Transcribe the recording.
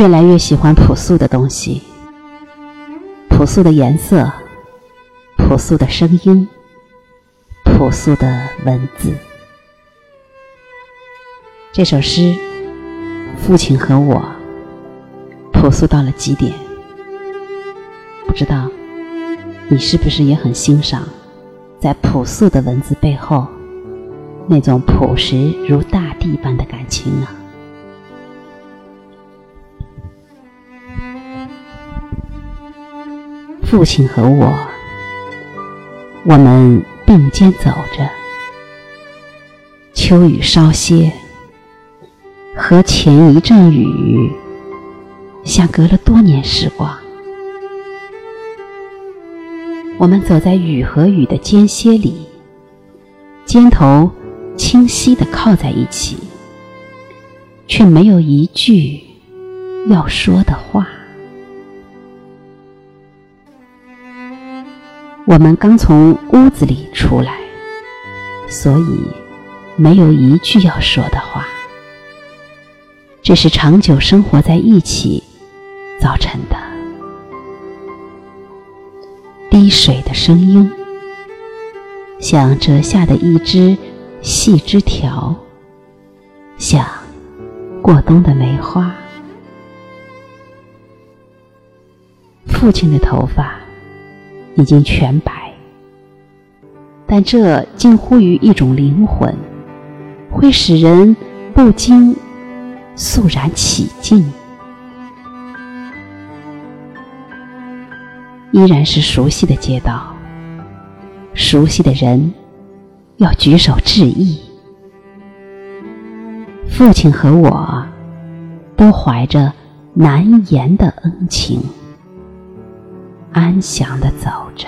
越来越喜欢朴素的东西，朴素的颜色，朴素的声音，朴素的文字。这首诗《父亲和我》朴素到了极点，不知道你是不是也很欣赏，在朴素的文字背后那种朴实如大地般的感情呢？父亲和我，我们并肩走着，秋雨稍歇。和前一阵雨，像隔了多年时光。我们走在雨和雨的间歇里，肩头清晰地靠在一起，却没有一句要说的话。我们刚从屋子里出来，所以没有一句要说的话。这是长久生活在一起造成的。滴水的声音，像折下的一枝细枝条，像过冬的梅花。父亲的头发已经全白，但这近乎于一种灵魂，会使人不禁。肃然起敬，依然是熟悉的街道，熟悉的人，要举手致意。父亲和我，都怀着难言的恩情，安详地走着。